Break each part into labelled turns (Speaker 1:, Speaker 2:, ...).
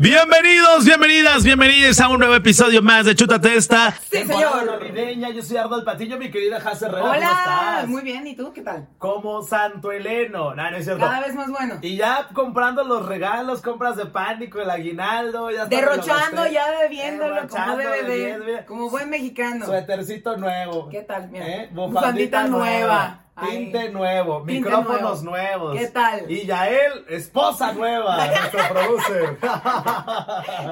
Speaker 1: Bienvenidos, bienvenidas, bienvenidos a un nuevo episodio más de Chuta Testa.
Speaker 2: Sí, señor.
Speaker 3: navideña, yo soy Arnold Patiño, mi querida Jase Herrera, ¿cómo
Speaker 2: Hola,
Speaker 3: estás?
Speaker 2: muy bien, ¿y tú qué tal?
Speaker 3: Como Santo Heleno, no, no es cierto.
Speaker 2: Cada vez más bueno.
Speaker 3: Y ya comprando los regalos, compras de pánico, el aguinaldo, ya está,
Speaker 2: Derrochando, ya bebiéndolo como debe de,
Speaker 3: bebiendo,
Speaker 2: como buen mexicano.
Speaker 3: Suétercito nuevo.
Speaker 2: ¿Qué tal? Mira,
Speaker 3: ¿Eh?
Speaker 2: bufandita
Speaker 3: Bufandita
Speaker 2: nueva.
Speaker 3: nueva.
Speaker 2: Ay.
Speaker 3: Tinte nuevo,
Speaker 2: Tinte
Speaker 3: micrófonos
Speaker 2: nuevo.
Speaker 3: nuevos.
Speaker 2: ¿Qué tal?
Speaker 3: Y Yael, esposa nueva, nuestro producer.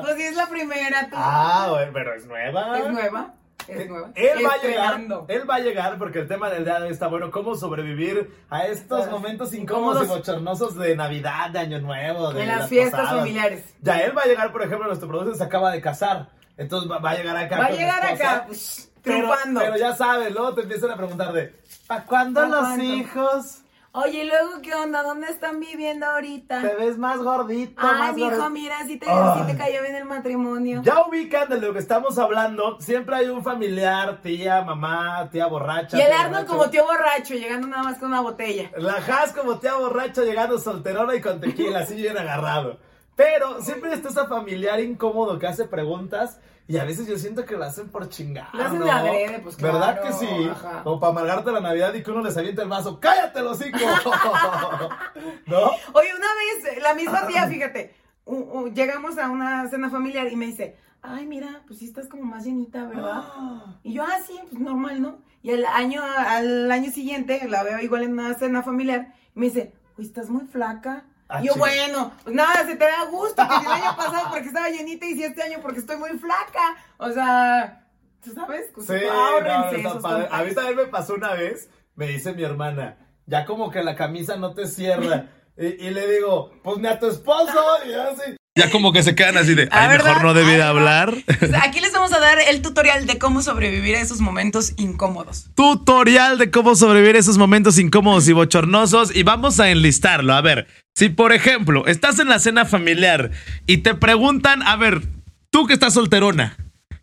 Speaker 2: Pues sí, es la primera, tú.
Speaker 3: ah, bueno, pero es nueva.
Speaker 2: ¿Es nueva? ¿Es nueva?
Speaker 3: Él va a llegar, él va a llegar porque el tema del día de hoy está bueno, cómo sobrevivir a estos momentos incómodos y bochornosos de Navidad, de Año Nuevo, de
Speaker 2: En las fiestas
Speaker 3: posadas.
Speaker 2: familiares.
Speaker 3: Ya él va a llegar, por ejemplo, nuestro productor se acaba de casar, entonces va, a llegar acá.
Speaker 2: Va a llegar acá, pues,
Speaker 3: pero, pero ya sabes, luego te empiezan a preguntar de, ¿para cuándo
Speaker 2: ¿Pa'
Speaker 3: los hijos?
Speaker 2: Oye, ¿y luego qué onda? ¿Dónde están viviendo ahorita?
Speaker 3: Te ves más gordito,
Speaker 2: Ay,
Speaker 3: más
Speaker 2: mijo,
Speaker 3: gordito.
Speaker 2: mira, si te, sí te cayó bien el matrimonio.
Speaker 3: Ya ubican de lo que estamos hablando, siempre hay un familiar, tía, mamá, tía borracha.
Speaker 2: y el Arnold como tío borracho, llegando nada más con una botella.
Speaker 3: La Has como tía borracha llegando solterona y con tequila, así bien agarrado. Pero siempre está ese familiar incómodo que hace preguntas y a veces yo siento que lo hacen por chingar.
Speaker 2: Lo hacen
Speaker 3: ¿no?
Speaker 2: de adrede, pues,
Speaker 3: ¿Verdad
Speaker 2: claro,
Speaker 3: que sí?
Speaker 2: ajá.
Speaker 3: O para amargarte la Navidad y que uno les avienta el vaso. ¡Cállate, los hijos! ¿No?
Speaker 2: Oye, una vez, la misma tía, fíjate, u- u- llegamos a una cena familiar y me dice, ay, mira, pues sí estás como más llenita, ¿verdad? Y yo, ah, sí, pues normal, ¿no? Y al año, al año siguiente, la veo igual en una cena familiar, y me dice, pues estás muy flaca.
Speaker 3: Ah,
Speaker 2: y yo, bueno, pues nada, se te da gusto, que si el año pasado porque estaba llenita y si este año porque estoy muy flaca. O sea, ¿tú sabes? Pues,
Speaker 3: Sí, no, padre. A mí también me pasó una vez, me dice mi hermana, ya como que la camisa no te cierra. y, y le digo, pues ni a tu esposo. Y así,
Speaker 1: Ya como que se quedan así de, ay, mejor no debí de hablar.
Speaker 2: Aquí les vamos a dar el tutorial de cómo sobrevivir a esos momentos incómodos.
Speaker 1: Tutorial de cómo sobrevivir esos momentos incómodos y bochornosos y vamos a enlistarlo. A ver, si por ejemplo estás en la cena familiar y te preguntan, a ver, tú que estás solterona.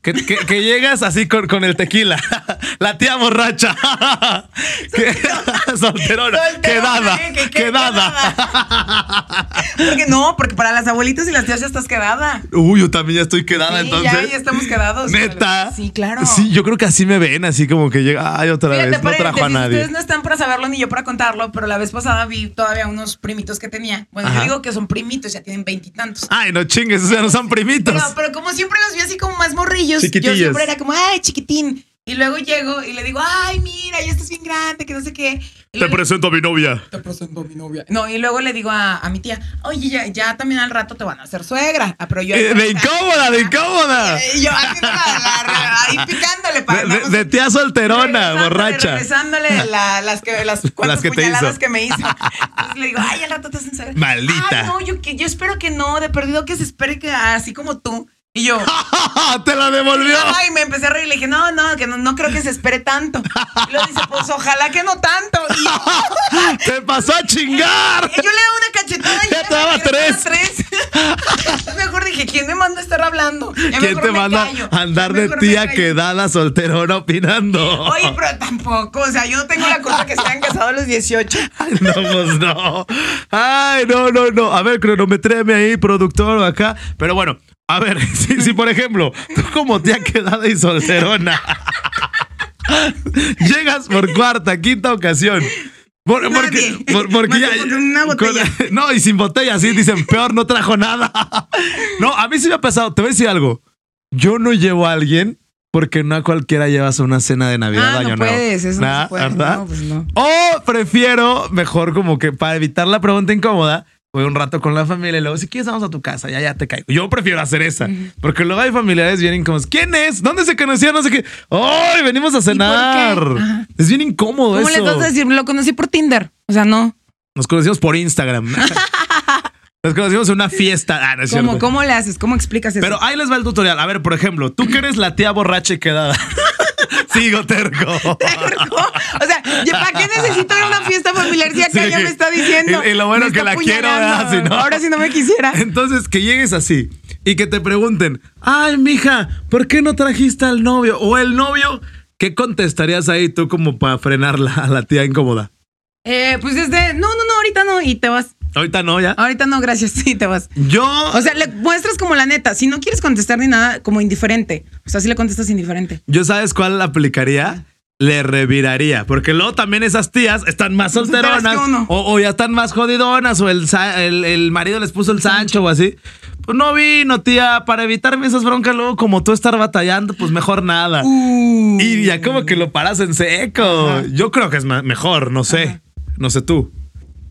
Speaker 1: Que, que- que llegas así con, con el tequila. La tía borracha. Que- solterona.
Speaker 2: Solterona,
Speaker 1: Quedada.
Speaker 2: ¿eh? Que- que-
Speaker 1: Quedada.
Speaker 2: Porque no, porque para las abuelitas y las tías ya estás quedada.
Speaker 1: Uy, yo también ya estoy quedada
Speaker 2: Sí,
Speaker 1: entonces.
Speaker 2: ya, ya estamos quedados.
Speaker 1: Neta.
Speaker 2: Sí, claro.
Speaker 1: Sí, yo creo que así me ven, así como que llega, ay, otra
Speaker 2: Fíjate,
Speaker 1: vez, no trajo a nadie.
Speaker 2: Ustedes no están para saberlo ni yo para contarlo, pero la vez pasada vi todavía unos primitos que tenía. Bueno,
Speaker 1: Ajá.
Speaker 2: yo digo que son primitos, ya tienen veintitantos.
Speaker 1: Ay, no chingues, o sea, no son primitos.
Speaker 2: Pero, pero como siempre los vi así como más morrillos, Yo siempre era como, ay, chiquitín. Y luego llego y le digo, ay, mira, ya estás bien grande, que no sé qué. Y
Speaker 1: Te presento a mi novia.
Speaker 2: te presento a mi novia. No, y luego le digo a, a mi tía, oye, ya, ya también al rato te van a hacer suegra. Ah, pero yo.
Speaker 1: Eh, de incómoda, de incómoda.
Speaker 2: Eh, yo haciendo la, la- ahí picándole para.
Speaker 1: De, de- de tía solterona,
Speaker 2: regresándole,
Speaker 1: borracha.
Speaker 2: Regresándole la- las que, las, cuantas
Speaker 1: que te
Speaker 2: puñaladas
Speaker 1: hizo.
Speaker 2: que me hizo. Entonces le digo, ay, al rato te hacen suegra.
Speaker 1: Maldita.
Speaker 2: Ay, no, yo, que, yo espero que no, de perdido que se espere que así como tú. Y yo.
Speaker 1: Te la devolvió.
Speaker 2: Ay, me empecé a reír y le dije, no, no, que no, no creo que se espere tanto. Y luego dice, pues ojalá que no tanto. Y
Speaker 1: Te pasó a chingar.
Speaker 2: y yo le daba una cachetada y
Speaker 1: Ya te daba tres.
Speaker 2: tres. mejor dije, ¿quién me manda a estar hablando? Ya
Speaker 1: ¿Quién te manda a andar de tía
Speaker 2: callo.
Speaker 1: quedada solterona opinando?
Speaker 2: Oye, pero tampoco, o sea, yo no tengo la culpa que se hayan casado a los 18.
Speaker 1: Ay, no, pues no. Ay, no, no, no. A ver, cronometréame ahí, productor acá. Pero bueno, a ver, si, si por ejemplo, tú como tía quedada y solterona, llegas por cuarta, quinta ocasión. Por- porque,
Speaker 2: Nadie.
Speaker 1: por- porque
Speaker 2: Más
Speaker 1: ya.
Speaker 2: que con una botella.
Speaker 1: con- no, y sin botella, sí, dicen, peor, no trajo nada. No, a mí sí me ha pasado. Te voy a decir algo. Yo no llevo a alguien porque no a cualquiera llevas a una cena de Navidad,
Speaker 2: Ah,
Speaker 1: año
Speaker 2: no
Speaker 1: nuevo.
Speaker 2: puedes, eso no
Speaker 1: Nah,
Speaker 2: se puede.
Speaker 1: ¿verdad?
Speaker 2: No, pues no.
Speaker 1: O prefiero, mejor como que para evitar la pregunta incómoda, voy un rato con la familia y luego, si quieres, vamos a tu casa, ya, ya te caigo. Yo prefiero hacer esa, porque luego hay familiares bien incómodos. ¿Quién es? ¿Dónde se conocían? No sé qué. ¡Ay, venimos a cenar! Es bien incómodo
Speaker 2: ¿Cómo
Speaker 1: eso.
Speaker 2: les vas a decir? Lo conocí por Tinder. O sea, no.
Speaker 1: Nos conocimos por Instagram. Nos conocimos en una fiesta. Ah, no es
Speaker 2: ¿Cómo,
Speaker 1: cierto.
Speaker 2: ¿Cómo le haces? ¿Cómo explicas eso?
Speaker 1: Pero ahí les va el tutorial. A ver, por ejemplo, tú que eres la tía borracha y quedada. Sigo terco.
Speaker 2: Terco. O sea, ¿ya ¿para qué necesito una fiesta familiar si acá
Speaker 1: Sí.
Speaker 2: ya me está diciendo?
Speaker 1: Y- y lo bueno que la quiero. Si no-
Speaker 2: Ahora sí no me quisiera.
Speaker 1: Entonces, que llegues así y que te pregunten, ay, mija, ¿por qué no trajiste al novio? O el novio, ¿qué contestarías ahí tú como para frenar la- a la tía incómoda?
Speaker 2: Eh, pues desde, no, no, no, ahorita no, y te vas.
Speaker 1: Ahorita no, ya.
Speaker 2: Ahorita no, gracias, sí, te vas.
Speaker 1: Yo.
Speaker 2: O sea, le muestras como la neta. Si no quieres contestar ni nada, como indiferente. O sea, si le contestas indiferente.
Speaker 1: Yo sabes cuál aplicaría. Le reviraría, porque luego también esas tías están más
Speaker 2: Pues,
Speaker 1: solteronas o, o ya están más jodidonas o el, el, el marido les puso el Sancho o así. Pues no vino, tía, para evitarme esas broncas luego como tú estar batallando, pues mejor nada.
Speaker 2: Uh.
Speaker 1: Y ya como que lo paras en seco. Yo creo que es mejor, no sé. No sé tú.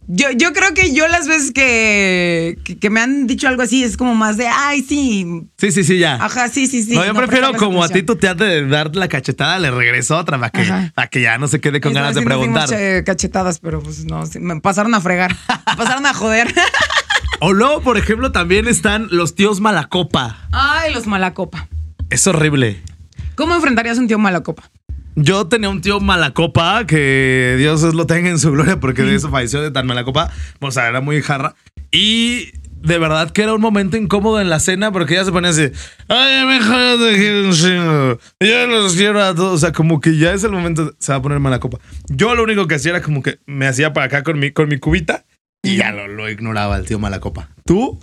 Speaker 2: Yo, yo creo que yo las veces que, que, que me han dicho algo así es como más de, ay, sí.
Speaker 1: Sí, sí, sí, ya.
Speaker 2: Ajá, sí, sí, sí.
Speaker 1: no, yo prefiero como a ti tú te has de dar la cachetada, le regreso otra para que, para que ya no se quede con ganas de preguntar.
Speaker 2: cachetadas, pero pues no, me pasaron a fregar. Me pasaron a joder.
Speaker 1: O luego, por ejemplo, también están los tíos malacopa.
Speaker 2: ay, los malacopa.
Speaker 1: Es horrible.
Speaker 2: ¿Cómo enfrentarías a un tío malacopa?
Speaker 1: Yo tenía un tío malacopa, que Dios lo tenga en su gloria, porque de eso falleció de tan malacopa. O sea, era muy jarra. Y de verdad que era un momento incómodo en la cena, porque ella se ponía así, ay, mejor te quiero un chingo. Yo los quiero a todos. O sea, como que ya es el momento, se va a poner malacopa. Yo lo único que hacía era como que me hacía para acá con mi, con mi cubita y ya lo, lo ignoraba el tío malacopa. ¿Tú?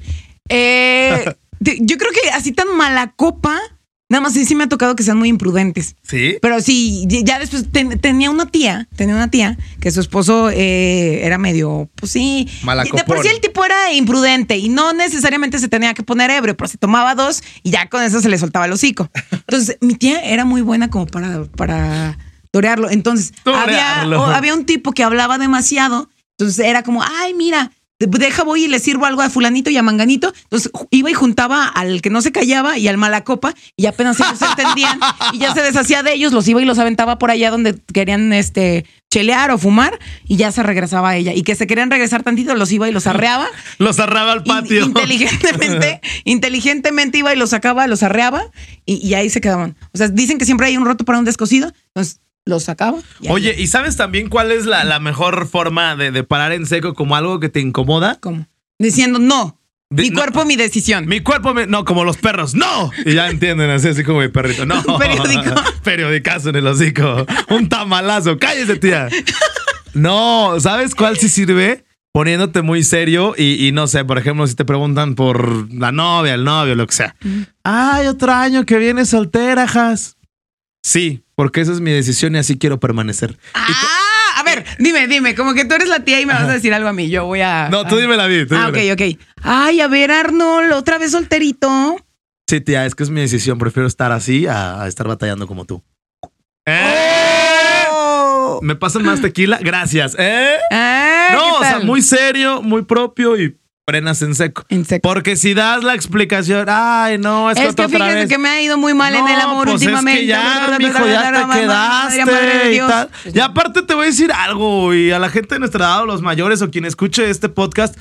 Speaker 2: Eh, yo creo que así tan malacopa, nada más sí, sí me ha tocado que sean muy imprudentes.
Speaker 1: Sí.
Speaker 2: Pero sí, ya después ten- tenía una tía, tenía una tía que su esposo eh, era medio, pues sí.
Speaker 1: Malacopón.
Speaker 2: De por sí el tipo era imprudente y no necesariamente se tenía que poner ebrio, pero se tomaba dos y ya con eso se le soltaba el hocico. Entonces, mi tía era muy buena como para, para torearlo. Entonces, había, había un tipo que hablaba demasiado. Entonces era como, ay, mira, deja voy y le sirvo algo a fulanito y a manganito. Entonces iba y juntaba al que no se callaba y al malacopa y apenas ellos se entendían y ya se deshacía de ellos, los iba y los aventaba por allá donde querían este chelear o fumar y ya se regresaba a ella. Y que se querían regresar tantito, los iba y los arreaba.
Speaker 1: Los arraba al patio.
Speaker 2: inteligentemente, inteligentemente iba y los sacaba, los arreaba y, y ahí se quedaban. O sea, dicen que siempre hay un roto para un descosido, entonces los sacaba. y ahí-
Speaker 1: Oye, ¿y sabes también cuál es la, la mejor forma de, de parar en seco como algo que te incomoda?
Speaker 2: ¿Cómo? Diciendo no.
Speaker 1: De-
Speaker 2: mi
Speaker 1: no.
Speaker 2: cuerpo, mi decisión.
Speaker 1: Mi cuerpo, me- no, como los perros, ¡no! Y ya entienden, así, así como mi perrito, ¡no!
Speaker 2: Un periódico.
Speaker 1: Periodicazo en el hocico. Un tamalazo, cállese, tía. No, ¿sabes cuál sí sirve? Poniéndote muy serio y, y no sé, por ejemplo, si te preguntan por la novia, el novio, lo que sea. Ay, otro año que viene soltera, Jas. Sí, porque esa es mi decisión y así quiero permanecer.
Speaker 2: Ah, a ver, dime, dime, como que tú eres la tía y me vas a decir algo a mí. Yo voy a.
Speaker 1: No, tú
Speaker 2: a-
Speaker 1: dímela a mí. tú
Speaker 2: Ah,
Speaker 1: dímela.
Speaker 2: ok, ok. Ay, a ver, Arnold, otra vez solterito.
Speaker 1: Sí, tía, es que es mi decisión. Prefiero estar así a, a estar batallando como tú. ¿Eh? ¿Me pasan más tequila? Gracias. ¿Eh?
Speaker 2: Ah, ¿qué
Speaker 1: No, o sea, muy serio, muy propio y frenas en seco.
Speaker 2: En seco.
Speaker 1: Porque si das la explicación, ay, no, es,
Speaker 2: Es que
Speaker 1: otra vez.
Speaker 2: que me ha ido muy mal en el amor
Speaker 1: pues
Speaker 2: últimamente.
Speaker 1: Es que ya, mijo, ya te quedaste
Speaker 2: madre
Speaker 1: y tal. Y aparte te voy a decir algo, y a la gente de nuestra edad, o los mayores, o quien escuche este podcast,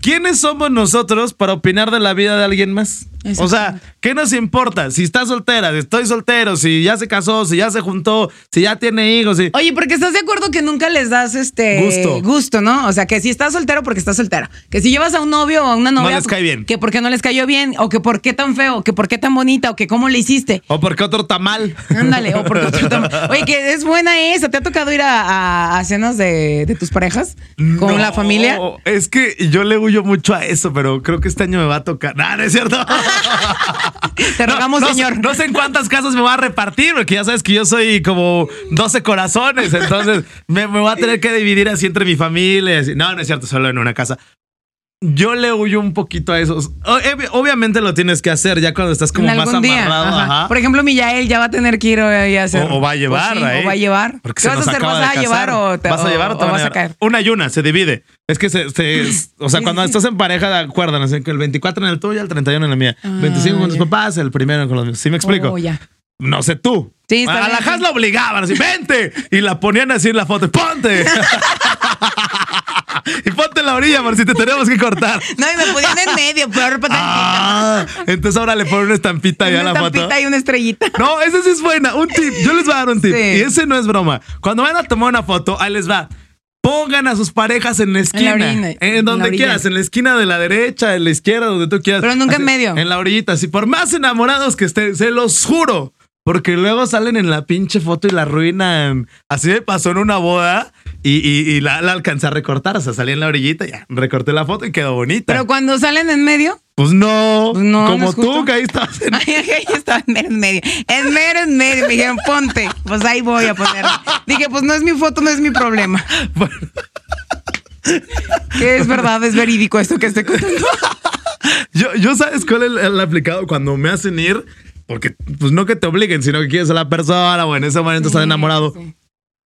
Speaker 1: ¿quiénes somos nosotros para opinar de la vida de alguien más? O sea, ¿qué nos importa? Si está soltera, si estoy soltero, si ya se casó, si ya se juntó, si ya tiene hijos, si...
Speaker 2: Oye, porque estás de acuerdo que nunca les das este
Speaker 1: Gusto.
Speaker 2: gusto, ¿no? O sea, que si estás soltero porque estás soltero. Que si llevas a un novio o a una novia.
Speaker 1: les cae bien.
Speaker 2: Que porque no les cayó bien, o que por qué tan feo, que por qué tan bonita, o que cómo le hiciste.
Speaker 1: O porque otro tamal.
Speaker 2: Ándale, o porque otro tam- Oye, que es buena esa. ¿Te ha tocado ir a, a- a cenas de, de tus parejas? ¿Con
Speaker 1: No,
Speaker 2: la familia?
Speaker 1: Es que yo le huyo mucho a eso, pero creo que este año me va a tocar. No, no es cierto.
Speaker 2: Te rogamos,
Speaker 1: no,
Speaker 2: señor.
Speaker 1: No sé en cuántas casas me va a repartir, porque ya sabes que yo soy como 12 corazones, entonces me, me voy a tener que dividir así entre mi familia. No, no es cierto, solo en una casa. Yo le huyo un poquito a eso. O- obvi- Obviamente lo tienes que hacer ya cuando estás como más
Speaker 2: día.
Speaker 1: amarrado.
Speaker 2: Ajá.
Speaker 1: ajá.
Speaker 2: Por ejemplo, Miyael ya va a tener que ir a hacer.
Speaker 1: O, o va a llevar,
Speaker 2: Pues sí,
Speaker 1: ahí.
Speaker 2: O va a llevar.
Speaker 1: Porque
Speaker 2: ¿Qué vas a hacer? ¿Vas a llevar o te
Speaker 1: vas a llevar o, te
Speaker 2: vas a caer?
Speaker 1: Una y una, se divide. Es que se, se- o sea, cuando estás en pareja, acuerdan, así que el 24 en el tuyo, el 31 en la mía.
Speaker 2: Ah,
Speaker 1: 25 con tus papás, el primero con los míos. ¿Sí me explico?
Speaker 2: Oh, ya.
Speaker 1: No sé tú.
Speaker 2: Sí, está
Speaker 1: a la Has
Speaker 2: sí.
Speaker 1: la obligaban así, vente. Y la ponían así en la foto, ponte. y ponte en la orilla por si te tenemos que cortar.
Speaker 2: No, y me ponían en medio, peor
Speaker 1: Ah, entonces ahora le ponen una estampita ya a
Speaker 2: una
Speaker 1: la foto.
Speaker 2: estampita y una estrellita.
Speaker 1: No, ese sí es buena. Un tip. Yo les voy a dar un tip.
Speaker 2: Sí.
Speaker 1: Y ese no es broma. Cuando van a tomar una foto, ahí les va. Pongan a sus parejas en la esquina.
Speaker 2: orilla,
Speaker 1: en
Speaker 2: en
Speaker 1: donde
Speaker 2: la orilla.
Speaker 1: quieras. En la esquina de la derecha, en la izquierda, donde tú quieras.
Speaker 2: Pero nunca en medio.
Speaker 1: En la orillita. Así, por más enamorados que estén, se los juro. Porque luego salen en la pinche foto y la arruinan. Así me pasó en una boda y, y- y la, la alcancé a recortar. O sea, salí en la orillita, ya recorté la foto y quedó bonita.
Speaker 2: Pero cuando salen en medio,
Speaker 1: pues no,
Speaker 2: Pues no,
Speaker 1: como tú que ahí estabas en-
Speaker 2: Ay, ahí estaba en mero en medio. En mero en medio. Me dijeron, ponte. Pues ahí voy a ponerla. Dije, pues no es mi foto, no es mi problema.
Speaker 1: Bueno,
Speaker 2: Que es verdad, es verídico esto que estoy contando.
Speaker 1: yo, yo sabes cuál es el, el aplicado cuando me hacen ir, porque pues no que te obliguen, sino que quieres a la persona o en ese momento estás enamorado.
Speaker 2: Sí.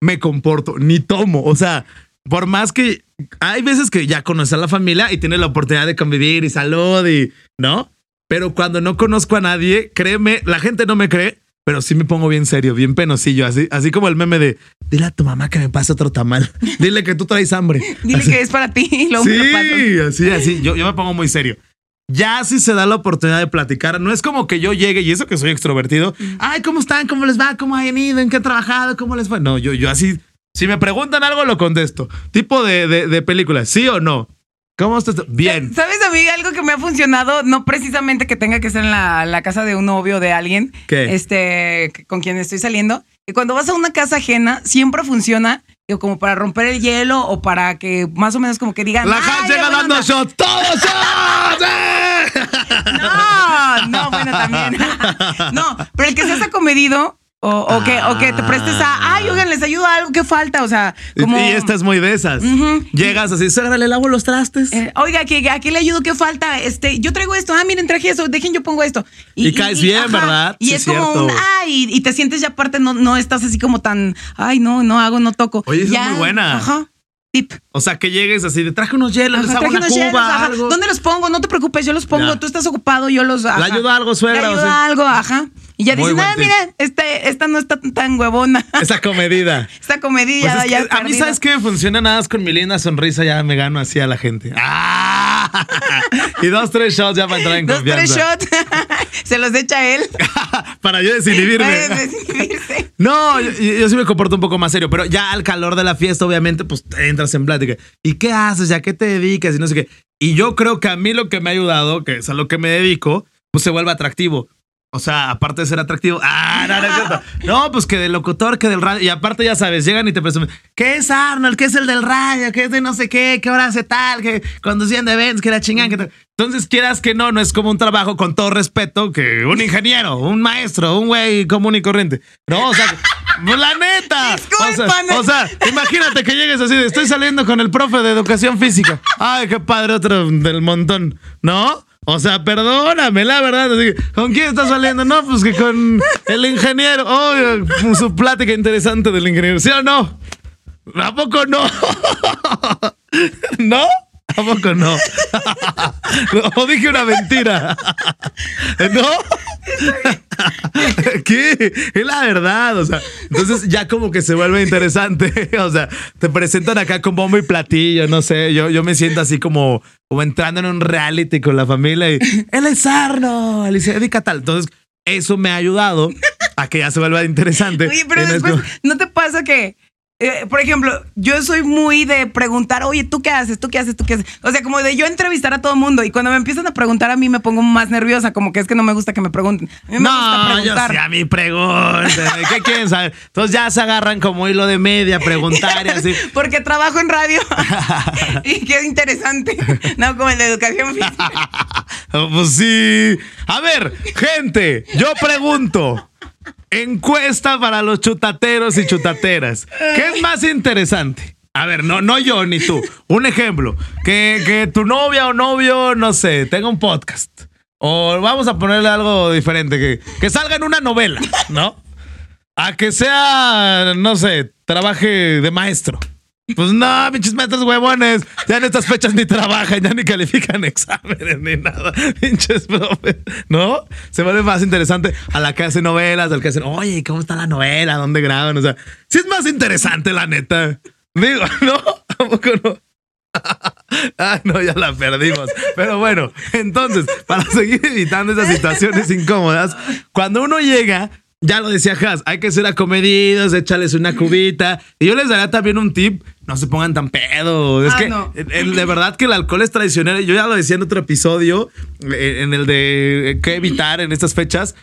Speaker 1: me comporto, ni tomo. O sea, por más que hay veces que ya conoces a la familia y tienes la oportunidad de convivir y salud y, ¿no? Pero cuando no conozco a nadie, créeme, la gente no me cree, pero sí me pongo bien serio, bien penosillo, así, así como el meme de, dile a tu mamá que me pase otro tamal, dile que tú traes hambre.
Speaker 2: Dile
Speaker 1: Así.
Speaker 2: que es para ti lo.
Speaker 1: Sí, así, así. Yo, yo me pongo muy serio. Ya si se da la oportunidad de platicar, no es como que yo llegue y eso que soy extrovertido. Ay, ¿cómo están? ¿Cómo les va? ¿Cómo han ido? ¿En qué han trabajado? ¿Cómo les fue? No, yo, yo así, si me preguntan algo, lo contesto. Tipo de, de, de película, ¿sí o no? ¿Cómo estás? Bien.
Speaker 2: ¿Sabes a mí algo que me ha funcionado? No precisamente que tenga que ser en la, la casa de un novio o de alguien
Speaker 1: ¿Qué?
Speaker 2: este, con quien estoy saliendo. Que cuando vas a una casa ajena, siempre funciona digo, como para romper el hielo o para que más o menos como que digan.
Speaker 1: La
Speaker 2: "Ay,
Speaker 1: Hans llega dando
Speaker 2: onda".
Speaker 1: shots. ¡Todos shots! ¡Eh!
Speaker 2: No, no, bueno, también. No, pero el que seas acomedido o, o que, o que te prestes a, ay, oigan, les ayudo a algo que falta. O sea, como.
Speaker 1: Y esta es muy de esas.
Speaker 2: Ujú.
Speaker 1: Llegas así, suegra, le lavo los trastes.
Speaker 2: eh, oiga, que aquí le ayudo, ¿qué falta? Este, yo traigo esto, ah, miren, traje eso, dejen, yo pongo esto.
Speaker 1: Y caes bien, ¿verdad?
Speaker 2: Y
Speaker 1: Sí,
Speaker 2: es como un, ay, y te sientes ya aparte, no, no estás así como tan, ay, no, no hago, no toco.
Speaker 1: Oye, esa es muy buena.
Speaker 2: Ajá. Tip.
Speaker 1: O sea, que llegues así, de traje unos hielos, les
Speaker 2: Ajá,
Speaker 1: hago
Speaker 2: traje
Speaker 1: una
Speaker 2: unos
Speaker 1: cuba,
Speaker 2: hielos, ajá.
Speaker 1: algo.
Speaker 2: ¿Dónde los pongo? No te preocupes, yo los pongo.
Speaker 1: Ya.
Speaker 2: Tú estás ocupado, yo los. ajá.
Speaker 1: Le ayudo a algo, suegra,
Speaker 2: Le
Speaker 1: o
Speaker 2: ayudo
Speaker 1: sea.
Speaker 2: a algo, ajá. Y ya
Speaker 1: Muy
Speaker 2: dicen,
Speaker 1: buen
Speaker 2: ah, mira, este, esta no está tan huevona.
Speaker 1: Esa comedida.
Speaker 2: Esta comedilla
Speaker 1: Pues es
Speaker 2: ya
Speaker 1: a mí. ¿sabes qué? Funciona nada más con mi linda sonrisa, ya me gano así a la gente. ¡Ah! Y dos, tres shots ya para entrar en
Speaker 2: Dos, tres
Speaker 1: confianza.
Speaker 2: shots. Se los echa él.
Speaker 1: para yo desinhibirme.
Speaker 2: Para desinhibirse.
Speaker 1: No, yo, yo sí me comporto un poco más serio, pero ya al calor de la fiesta, obviamente, pues entras en plática. ¿Y qué haces? ¿Ya qué te dedicas? Y no sé qué. Y yo creo que a mí lo que me ha ayudado, que es a lo que me dedico, pues se vuelve atractivo. O sea, aparte de ser atractivo, ah, no, no es cierto. No, pues que del locutor, que del radio. Y aparte, ya sabes, llegan y te presumen, ¿qué es Arnold? ¿Qué es el del radio? ¿Qué es de no sé qué? ¿Qué hora hace tal? ¿Qué conducían de Benz? ¿Qué la chingan? ¿Qué tal? Entonces, quieras que no, no es como un trabajo con todo respeto que un ingeniero, un maestro, un güey común y corriente. No, o sea, pues, la neta. O sea, o sea, imagínate que llegues así de, estoy saliendo con el profe de educación física. Ay, qué padre, otro del montón. ¿No? O sea, perdóname, la verdad. ¿Con quién estás saliendo? No, pues que con el ingeniero. Oh, su plática interesante del ingeniero. ¿Sí o no? ¿A poco no? ¿No? ¿A poco no? ¿O dije una mentira? ¿No? ¿Qué? Es la verdad, o sea, entonces ya como que se vuelve interesante, o sea, te presentan acá con bombo y platillo, no sé, yo, yo me siento así como, como entrando en un reality con la familia y él es Arnold, y se dedica tal, entonces eso me ha ayudado a que ya se vuelva interesante.
Speaker 2: Oye, pero después,
Speaker 1: como-
Speaker 2: ¿no te pasa que, eh, por ejemplo, yo soy muy de preguntar, oye, ¿tú qué haces? ¿Tú qué haces? ¿Tú qué haces? O sea, como de yo entrevistar a todo el mundo y cuando me empiezan a preguntar a mí me pongo más nerviosa, como que es que no me gusta que me pregunten. A mí me gusta
Speaker 1: No, yo
Speaker 2: preguntar.
Speaker 1: sí, a mí pregúntenme, ¿qué quieren saber? Entonces ya se agarran como hilo de media, preguntar y así.
Speaker 2: Porque trabajo en radio y qué interesante. No, como el de educación física.
Speaker 1: Pues sí. A ver, gente, yo pregunto. Encuesta para los chutateros y chutateras. ¿Qué es más interesante? A ver, no, no yo ni tú. Un ejemplo. Que, que tu novia o novio, no sé, tenga un podcast. O vamos a ponerle algo diferente. Que, que salga en una novela, ¿no? A que sea, no sé, trabaje de maestro. Pues no, pinches maestros huevones. Ya en estas fechas ni trabajan, ya ni califican exámenes ni nada. Pinches profes. ¿No? Se vuelve más interesante a la que hace novelas, al que hacen, oye, ¿cómo está la novela? ¿Dónde graban? O sea, sí es más interesante, la neta. Digo, ¿no? ¿A poco no? Ah, no, ya la perdimos. Pero bueno, entonces, para seguir evitando esas situaciones incómodas, cuando uno llega, ya lo decía Has, hay que ser acomedidos, échales una cubita. Y yo les daría también un tip, no se pongan tan pedo. Es
Speaker 2: Ah,
Speaker 1: que
Speaker 2: no.
Speaker 1: de verdad que el alcohol es traicionero. Yo ya lo decía en otro episodio, eh, en el de eh, qué evitar en estas fechas.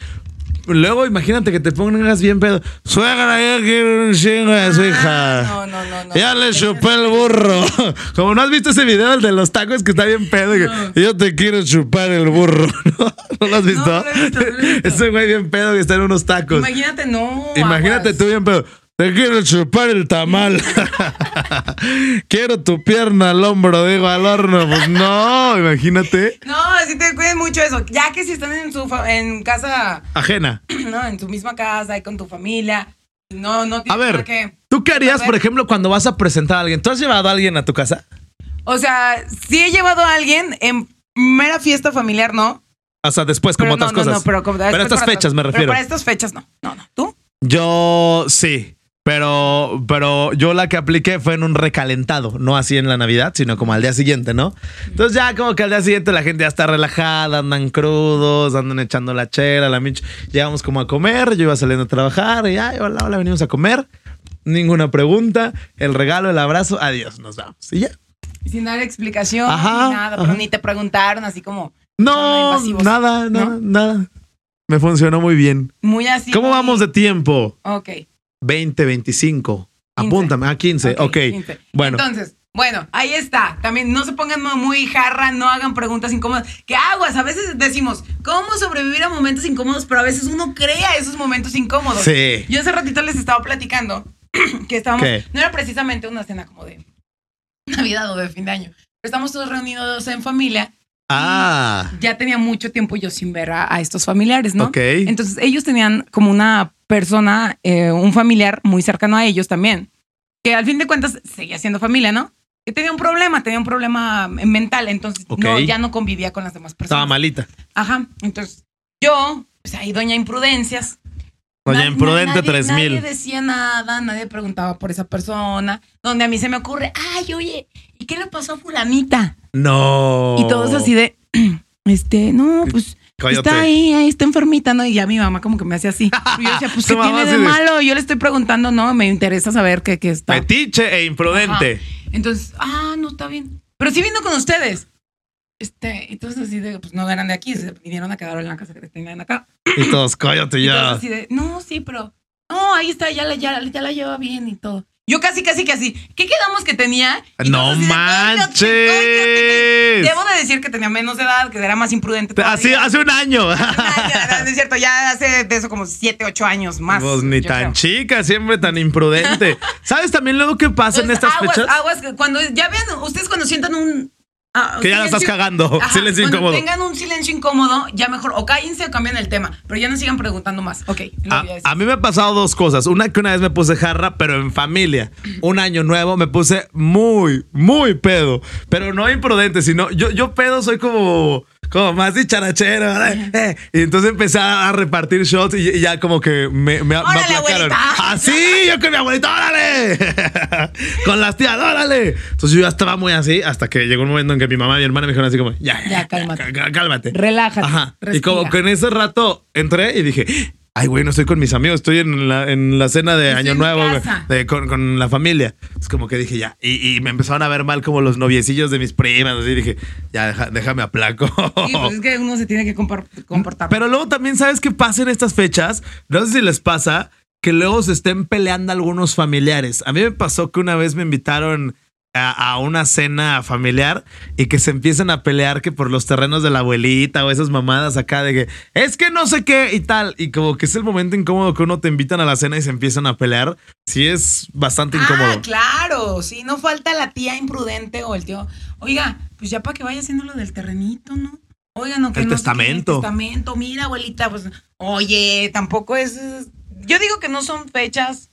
Speaker 1: Luego imagínate que te pongas bien pedo. Suegra, ya quiero un chingo de su hija.
Speaker 2: Ah, no, no, no, no.
Speaker 1: Ya le chupé el burro. Como no has visto ese video el de los tacos que está bien pedo. que, Yo te quiero chupar el burro. ¿No, ¿No lo has visto?
Speaker 2: No, no lo he visto, no lo he visto.
Speaker 1: Ese güey bien pedo que está en unos tacos.
Speaker 2: Imagínate, no.
Speaker 1: Imagínate
Speaker 2: aguas.
Speaker 1: tú bien pedo. Te quiero chupar el tamal. quiero tu pierna al hombro, digo, al horno. Pues no, imagínate.
Speaker 2: No, sí te cuiden mucho eso. Ya que si están en su en casa,
Speaker 1: Ajena.
Speaker 2: no, en tu misma casa y con tu familia, no, no
Speaker 1: A
Speaker 2: tienes
Speaker 1: ver,
Speaker 2: por qué.
Speaker 1: ¿tú qué harías, por ejemplo, cuando vas a presentar a alguien? ¿Tú has llevado a alguien a tu casa?
Speaker 2: O sea, sí he llevado a alguien en mera fiesta familiar, ¿no?
Speaker 1: O sea, después, como
Speaker 2: Pero
Speaker 1: otras
Speaker 2: no, no,
Speaker 1: cosas.
Speaker 2: no, pero, como- después
Speaker 1: estas fechas me
Speaker 2: Pero
Speaker 1: refiero.
Speaker 2: para estas fechas no. No, no. ¿Tú?
Speaker 1: Yo sí. Pero, pero yo la que apliqué fue en un recalentado, no así en la Navidad, sino como al día siguiente, ¿no? Entonces ya como que al día siguiente la gente ya está relajada, andan crudos, andan echando la chela, la minch. Llegamos como a comer, yo iba saliendo a trabajar y ya, hola, hola, venimos a comer. Ninguna pregunta, el regalo, el abrazo, adiós, nos vamos. Y ya.
Speaker 2: Sin dar explicación
Speaker 1: Ajá,
Speaker 2: ni nada,
Speaker 1: ajá.
Speaker 2: pero ni te preguntaron así como.
Speaker 1: No, nada, nada,
Speaker 2: ¿no?
Speaker 1: nada. Me funcionó muy bien.
Speaker 2: Muy así.
Speaker 1: ¿Cómo
Speaker 2: muy-
Speaker 1: vamos de tiempo?
Speaker 2: Ok.
Speaker 1: 20, 25.
Speaker 2: 15.
Speaker 1: Apúntame, a 15. Ok.
Speaker 2: 15.
Speaker 1: Bueno.
Speaker 2: Entonces, bueno, ahí está. También no se pongan muy jarra, no hagan preguntas incómodas. Que aguas, a veces decimos, ¿cómo sobrevivir a momentos incómodos? Pero a veces uno crea esos momentos incómodos.
Speaker 1: Sí.
Speaker 2: Yo hace ratito les estaba platicando que estábamos.
Speaker 1: ¿Qué?
Speaker 2: No era precisamente una cena como de Navidad o de fin de año. Pero estamos todos reunidos en familia.
Speaker 1: Ah.
Speaker 2: Ya tenía mucho tiempo yo sin ver a, a estos familiares, ¿no?
Speaker 1: Ok.
Speaker 2: Entonces ellos tenían como una persona, eh, un familiar muy cercano a ellos también, que al fin de cuentas seguía siendo familia, ¿no? Que tenía un problema, tenía un problema mental, entonces
Speaker 1: Ok.
Speaker 2: no, ya no convivía con las demás personas.
Speaker 1: Estaba malita.
Speaker 2: Ajá, entonces yo, pues ahí doña Imprudencias.
Speaker 1: Doña
Speaker 2: Na-
Speaker 1: Imprudente
Speaker 2: nadie-
Speaker 1: 3000.
Speaker 2: Nadie decía nada, nadie preguntaba por esa persona, donde a mí se me ocurre, ay, oye, ¿y qué le pasó a fulanita?
Speaker 1: No.
Speaker 2: Y todos así de, este, no, pues
Speaker 1: Cállate.
Speaker 2: está ahí, ahí está enfermita, ¿no? Y ya mi mamá como que me hace así. Y yo decía, pues, ¿qué tiene de malo? Yo le estoy preguntando, no, me interesa saber qué, qué está.
Speaker 1: Metiche e imprudente.
Speaker 2: Ajá. Entonces, ah, no, está bien. Pero sí vino con ustedes. Este, entonces así de, pues no eran de aquí, se vinieron a quedar en la casa que tenían acá.
Speaker 1: Y todos, cállate ya.
Speaker 2: así de, no, sí, pero, no, ahí está, ya la, ya, ya la lleva bien y todo. Yo casi, casi que así. ¿Qué quedamos que tenía? Y
Speaker 1: No
Speaker 2: de, "Cállate,
Speaker 1: manches.
Speaker 2: cállate". Debo de decir que tenía menos edad, que era más imprudente.
Speaker 1: Así, hace un año.
Speaker 2: No es cierto, ya hace de eso como 7, 8 años más.
Speaker 1: Pues ni tan
Speaker 2: creo.
Speaker 1: chica, siempre tan imprudente. ¿Sabes también luego qué pasa en
Speaker 2: Entonces,
Speaker 1: estas
Speaker 2: aguas,
Speaker 1: fechas?
Speaker 2: aguas, cuando ya vean, ustedes cuando sientan un. Ah,
Speaker 1: Que ya la estás cagando.
Speaker 2: Ajá,
Speaker 1: Silencio incómodo.
Speaker 2: tengan un silencio incómodo, ya mejor o cállense o cambien el tema. Pero ya no sigan preguntando más. Ok, lo
Speaker 1: A,
Speaker 2: voy a decir.
Speaker 1: a mí me ha pasado dos cosas. Una que una vez me puse jarra, pero en familia. Un año nuevo me puse muy, muy pedo. Pero no imprudente, sino yo, yo pedo soy como, como más dicharachero. Eh, Y entonces empecé a repartir shots y, ya como que me, me, me
Speaker 2: ¡Órale,
Speaker 1: aplacaron. Así, yo con mi abuelita, órale. con las tías, órale. Entonces yo ya estaba muy así hasta que llegó un momento en que mi mamá y mi hermana me dijeron así como, ya,
Speaker 2: Ya, cálmate.
Speaker 1: cá- cálmate.
Speaker 2: Relájate.
Speaker 1: Ajá. Y como que en ese rato entré y dije, ay, güey, no estoy con mis amigos, estoy en la, en la cena de
Speaker 2: Estoy
Speaker 1: Año Nuevo güey, de- con, con la familia. Es como que dije, ya. Y, y me empezaron a ver mal como los noviecillos de mis primas. Así dije, ya, deja- déjame aplaco.
Speaker 2: Sí, pues es que uno se tiene que compor- comportar.
Speaker 1: Pero luego también, ¿sabes qué pasa en estas fechas? No sé si les pasa que luego se estén peleando algunos familiares. A mí me pasó que una vez me invitaron a, a una cena familiar y que se empiezan a pelear que por los terrenos de la abuelita o esas mamadas acá de que es que no sé qué y tal. Y como que es el momento incómodo que uno te invitan a la cena y se empiezan a pelear. Sí es bastante incómodo.
Speaker 2: Ah, claro. Sí, no falta la tía imprudente o el tío. Oiga, pues ya para que vaya haciendo lo del terrenito, ¿no? Oiga, no, que
Speaker 1: El
Speaker 2: no
Speaker 1: testamento.
Speaker 2: el testamento. Mira, abuelita, pues, oye, tampoco es. Yo digo que no son fechas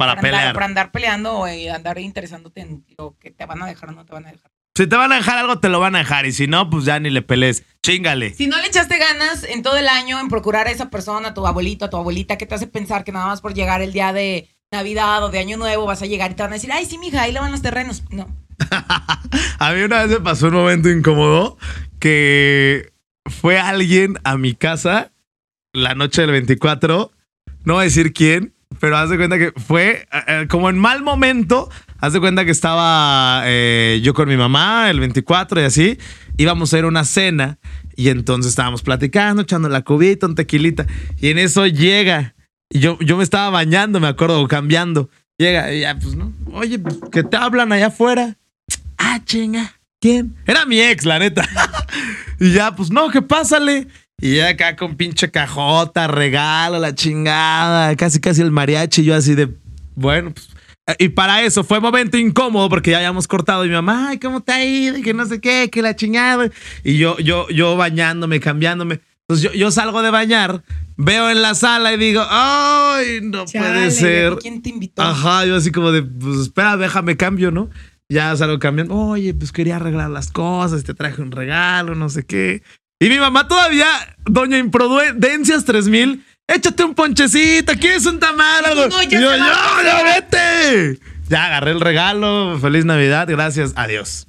Speaker 1: para
Speaker 2: andar,
Speaker 1: pelear.
Speaker 2: para andar peleando o eh, andar interesándote en lo que te van a dejar o no te van a dejar.
Speaker 1: Si te van a dejar algo, te lo van a dejar. Y si no, pues ya ni le pelees. Chingale.
Speaker 2: Si no le echaste ganas en todo el año en procurar a esa persona, a tu abuelito, a tu abuelita, que te hace pensar que nada más por llegar el día de Navidad o de Año Nuevo vas a llegar y te van a decir, ay, sí, mija, ahí le van los terrenos. No.
Speaker 1: A mí una vez me pasó un momento incómodo que fue alguien a mi casa la noche del 24. No voy a decir quién, pero haz de cuenta que fue eh, eh, como en mal momento. Haz de cuenta que estaba eh, yo con mi mamá el 24 y así. Íbamos a ir a una cena Y entonces estábamos platicando, echando la cubita, un tequilita. Y en eso llega. Y yo, yo me estaba bañando, me acuerdo, cambiando. Llega, y ya, pues, ¿no? Oye, pues, que te hablan allá afuera. Ah, chinga. ¿Quién? Era mi ex, la neta. y ya, pues, no, que pásale. Y acá con pinche cajota, regalo, la chingada, casi casi el mariachi. Yo así de, bueno, pues. Y para eso fue momento incómodo porque ya habíamos cortado y mi mamá, ay, ¿cómo te ha ido? Y que no sé qué, que la chingada. Y yo, yo, yo bañándome, cambiándome. Entonces yo, yo salgo de bañar, veo en la sala y digo, ay, no
Speaker 2: Chale,
Speaker 1: puede ser.
Speaker 2: ¿Quién te invitó?
Speaker 1: Ajá, yo así como de, pues espera, déjame cambio, ¿no? Ya salgo cambiando. Oye, pues quería arreglar las cosas, te traje un regalo, no sé qué. Y mi mamá todavía, doña Imprudencias 3000, échate un ponchecito, ¿quieres un tamal? Algo?
Speaker 2: No, ya
Speaker 1: y yo, vete. Ya agarré el regalo, feliz Navidad, gracias, adiós.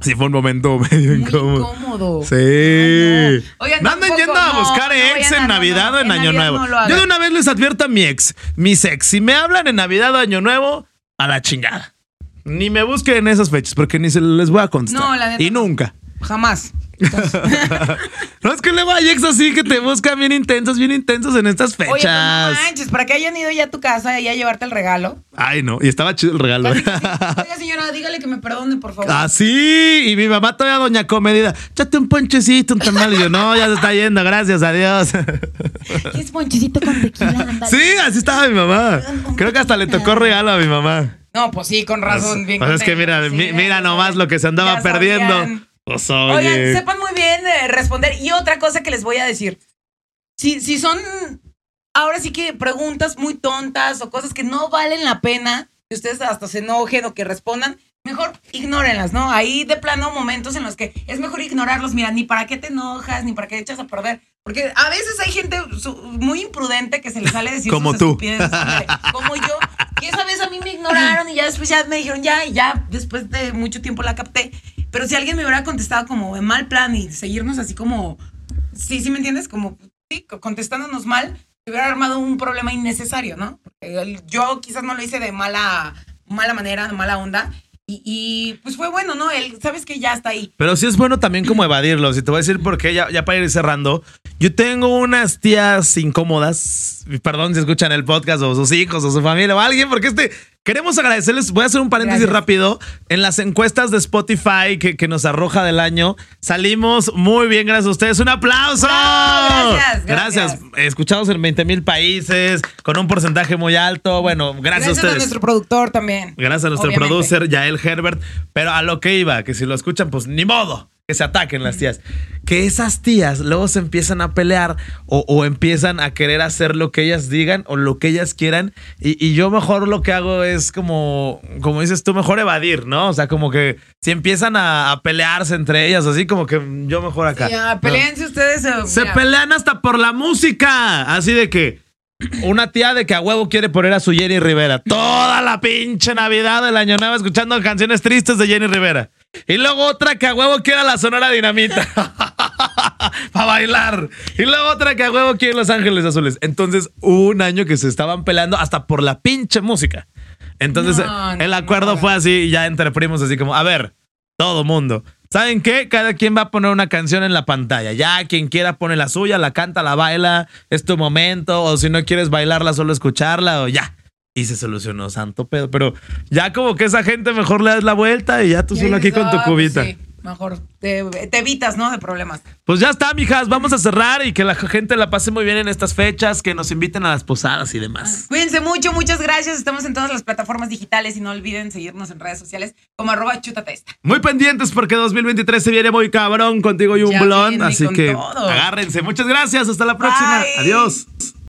Speaker 1: Sí, fue un momento medio
Speaker 2: Muy
Speaker 1: incómodo.
Speaker 2: incómodo.
Speaker 1: Sí.
Speaker 2: Ay, no. Oigan,
Speaker 1: no anden yendo a buscar
Speaker 2: no
Speaker 1: ex en Navidad o en
Speaker 2: en
Speaker 1: Año
Speaker 2: Navidad
Speaker 1: Nuevo. Yo de una vez les advierto a mi ex, mis ex, si me hablan en Navidad o Año Nuevo, a la chingada. Ni me busquen en esas fechas porque ni se les voy a contestar.
Speaker 2: No, la neta
Speaker 1: Y nunca.
Speaker 2: Jamás.
Speaker 1: No es que hay ex así que te buscan bien intensos, bien intensos en estas
Speaker 2: Oye, pues no
Speaker 1: fechas.
Speaker 2: manches, para que hayan ido ya a tu casa y a llevarte el regalo.
Speaker 1: Ay, no. Y estaba chido el regalo.
Speaker 2: Oiga, señora, dígale que me perdone, por favor.
Speaker 1: Así. Y mi mamá todavía, doña Comedida, échate un ponchecito, un tamal. Y yo, no, ya se está yendo, gracias, adiós.
Speaker 2: ¿Quieres ponchecito con tequila?
Speaker 1: Sí, así estaba mi mamá. Creo que hasta le tocó regalo a mi mamá.
Speaker 2: No, pues sí, con razón. Bien
Speaker 1: Pues es que mira,
Speaker 2: sí,
Speaker 1: mi-
Speaker 2: ya
Speaker 1: mira nomás lo que se andaba perdiendo.
Speaker 2: sabían.
Speaker 1: Pues
Speaker 2: Oigan, sepan muy bien eh, responder. Y otra cosa que les voy a decir. Si, si son ahora sí que preguntas muy tontas o cosas que no valen la pena, que ustedes hasta se enojen o que respondan, mejor ignórenlas, ¿no? Ahí de plano momentos en los que es mejor ignorarlos. Mira, ni para qué te enojas, ni para qué echas a perder. Porque a veces hay gente su- muy imprudente que se le sale decir
Speaker 1: Como
Speaker 2: sus
Speaker 1: tú.
Speaker 2: como yo. Que esa vez a mí me ignoraron y ya después ya me dijeron ya y ya después de mucho tiempo la capté. Pero si alguien me hubiera contestado como en mal plan y seguirnos así como, sí, sí me entiendes, como sí, co- contestándonos mal, se hubiera armado un problema innecesario, ¿no? Yo quizás no lo hice de mala, mala manera, de mala onda. Y, pues fue bueno, ¿no? Él, sabes que ya está ahí.
Speaker 1: Pero sí es bueno también como evadirlos. Y te voy a decir por qué, ya, ya para ir cerrando. Yo tengo unas tías incómodas. Perdón si escuchan el podcast o sus hijos o su familia o alguien, porque este. Queremos agradecerles, voy a hacer un paréntesis
Speaker 2: Gracias.
Speaker 1: rápido. En las encuestas de Spotify que, que nos arroja del año, salimos muy bien, gracias a ustedes. ¡Un aplauso!
Speaker 2: Bravo, gracias, gracias.
Speaker 1: Escuchados en 20 mil países, con un porcentaje muy alto. Bueno, gracias,
Speaker 2: Gracias
Speaker 1: a
Speaker 2: a
Speaker 1: ustedes.
Speaker 2: nuestro productor también.
Speaker 1: Gracias a nuestro
Speaker 2: obviamente.
Speaker 1: producer, Yael Herbert. Pero a lo que iba, que si lo escuchan, pues ni modo que se ataquen las tías. Que esas tías luego se empiezan a pelear o, o empiezan a querer hacer lo que ellas digan o lo que ellas quieran. Y, y yo mejor lo que hago es como, como dices tú, mejor evadir, ¿no? O sea, como que si empiezan a, a pelearse entre ellas, así como que yo mejor acá.
Speaker 2: Ya,
Speaker 1: No.
Speaker 2: peleense ustedes. eh,
Speaker 1: Se pelean hasta por la música. Así de que una tía de que a huevo quiere poner a su Jenny Rivera. Toda la pinche Navidad del Año Nuevo escuchando canciones tristes de Jenny Rivera. Y luego otra que a huevo quiere la Sonora Dinamita. Para bailar. Y luego otra que a huevo quiere Los Ángeles Azules. Entonces hubo un año que se estaban peleando hasta por la pinche música. Entonces
Speaker 2: No,
Speaker 1: el acuerdo
Speaker 2: no.
Speaker 1: fue así y ya entre primos así como, a ver, todo mundo. ¿Saben qué? Cada quien va a poner una canción en la pantalla. Ya quien quiera pone la suya, la canta, la baila, es tu momento. O si no quieres bailarla, solo escucharla o ya. Y se solucionó, santo pedo. Pero ya como que esa gente mejor le das la vuelta y ya tú solo aquí con tu
Speaker 2: "Ah, pues
Speaker 1: cubita.
Speaker 2: sí, mejor te, te evitas, ¿no? De problemas.
Speaker 1: Pues ya está, mijas. Vamos a cerrar y que la gente la pase muy bien en estas fechas, que nos inviten a las posadas y demás.
Speaker 2: Cuídense mucho, muchas gracias. Estamos en todas las plataformas digitales y no olviden seguirnos en redes sociales como arroba chutatesta.
Speaker 1: Muy pendientes porque 2023 se viene muy cabrón contigo y un
Speaker 2: Ya
Speaker 1: blond. Así que
Speaker 2: todo.
Speaker 1: agárrense. Muchas gracias. Hasta la próxima.
Speaker 2: Bye.
Speaker 1: Adiós.